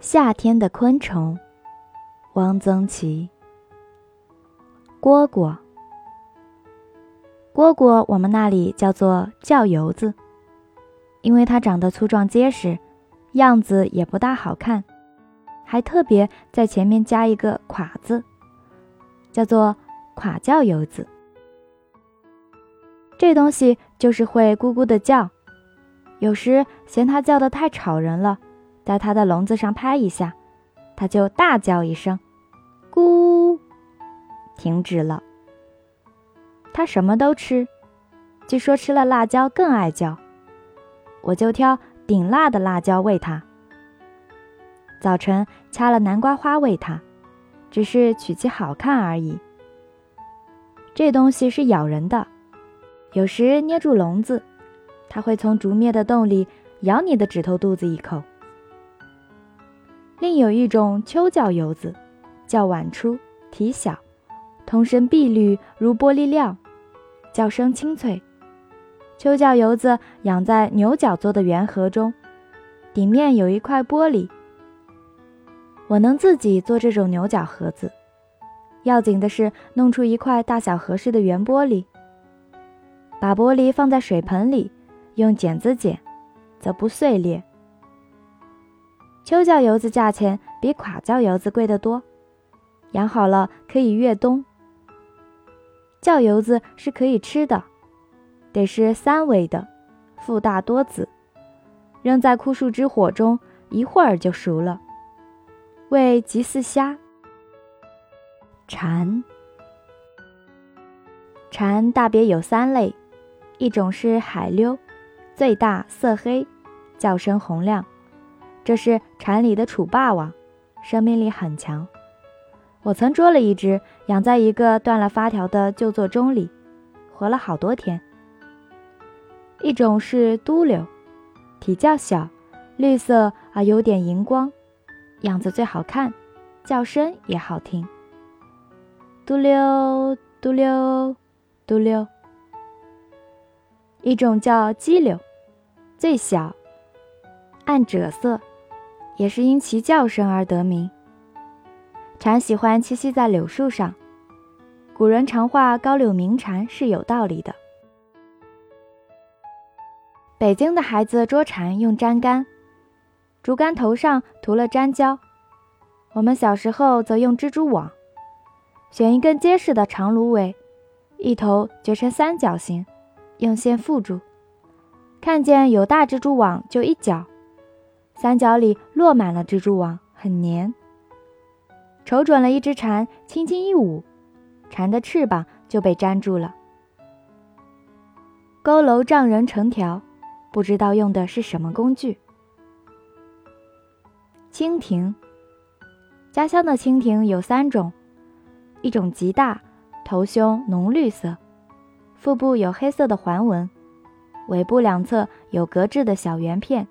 夏天的昆虫，汪曾祺。蝈蝈，蝈蝈，我们那里叫做叫油子，因为它长得粗壮结实，样子也不大好看，还特别在前面加一个“垮”字，叫做垮叫油子。这东西就是会咕咕的叫，有时嫌它叫的太吵人了。在它的笼子上拍一下，它就大叫一声，“咕”，停止了。它什么都吃，据说吃了辣椒更爱叫。我就挑顶辣的辣椒喂它。早晨掐了南瓜花喂它，只是取其好看而已。这东西是咬人的，有时捏住笼子，它会从竹篾的洞里咬你的指头肚子一口。另有一种秋叫游子，叫晚出，体小，通身碧绿如玻璃料，叫声清脆。秋叫游子养在牛角做的圆盒中，顶面有一块玻璃。我能自己做这种牛角盒子，要紧的是弄出一块大小合适的圆玻璃，把玻璃放在水盆里，用剪子剪，则不碎裂。秋叫油子价钱比垮叫油子贵得多，养好了可以越冬。叫油子是可以吃的，得是三尾的，腹大多子，扔在枯树枝火中，一会儿就熟了。味极似虾。蝉，蝉大别有三类，一种是海溜，最大色黑，叫声洪亮。这是蝉里的楚霸王，生命力很强。我曾捉了一只，养在一个断了发条的旧座钟里，活了好多天。一种是都柳，体较小，绿色而有点荧光，样子最好看，叫声也好听。嘟溜嘟溜嘟溜。一种叫鸡柳，最小，暗赭色。也是因其叫声而得名。蝉喜欢栖息在柳树上，古人常话“高柳鸣蝉”是有道理的。北京的孩子捉蝉用粘杆，竹竿头上涂了粘胶；我们小时候则用蜘蛛网，选一根结实的长芦苇，一头折成三角形，用线缚住，看见有大蜘蛛网就一搅。三角里落满了蜘蛛网，很黏。瞅准了一只蝉，轻轻一舞，蝉的翅膀就被粘住了。佝偻丈人成条，不知道用的是什么工具。蜻蜓，家乡的蜻蜓有三种，一种极大，头胸浓绿色，腹部有黑色的环纹，尾部两侧有格质的小圆片。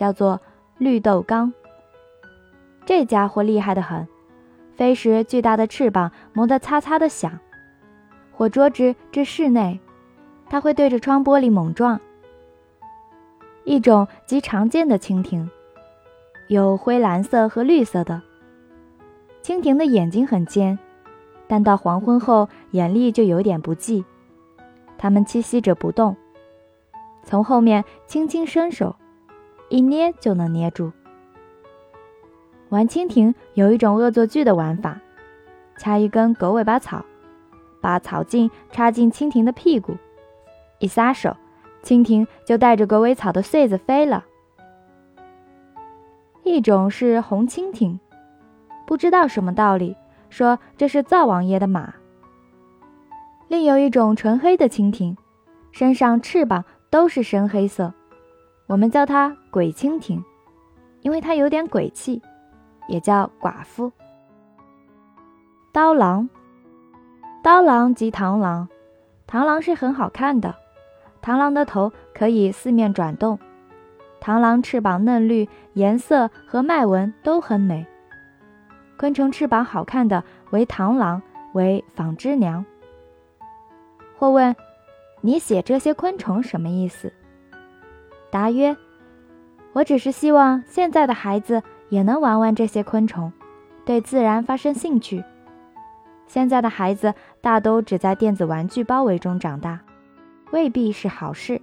叫做绿豆刚，这家伙厉害的很，飞时巨大的翅膀磨得嚓嚓的响，或捉之至室内，它会对着窗玻璃猛撞。一种极常见的蜻蜓，有灰蓝色和绿色的。蜻蜓的眼睛很尖，但到黄昏后眼力就有点不济，它们栖息着不动，从后面轻轻伸手。一捏就能捏住。玩蜻蜓有一种恶作剧的玩法：掐一根狗尾巴草，把草茎插进蜻蜓的屁股，一撒手，蜻蜓就带着狗尾草的穗子飞了。一种是红蜻蜓，不知道什么道理，说这是灶王爷的马。另有一种纯黑的蜻蜓，身上翅膀都是深黑色。我们叫它鬼蜻蜓，因为它有点鬼气，也叫寡妇。刀郎，刀郎即螳螂，螳螂是很好看的，螳螂的头可以四面转动，螳螂翅膀嫩绿，颜色和脉纹都很美。昆虫翅膀好看的为螳螂，为纺织娘。或问，你写这些昆虫什么意思？答曰：“我只是希望现在的孩子也能玩玩这些昆虫，对自然发生兴趣。现在的孩子大都只在电子玩具包围中长大，未必是好事。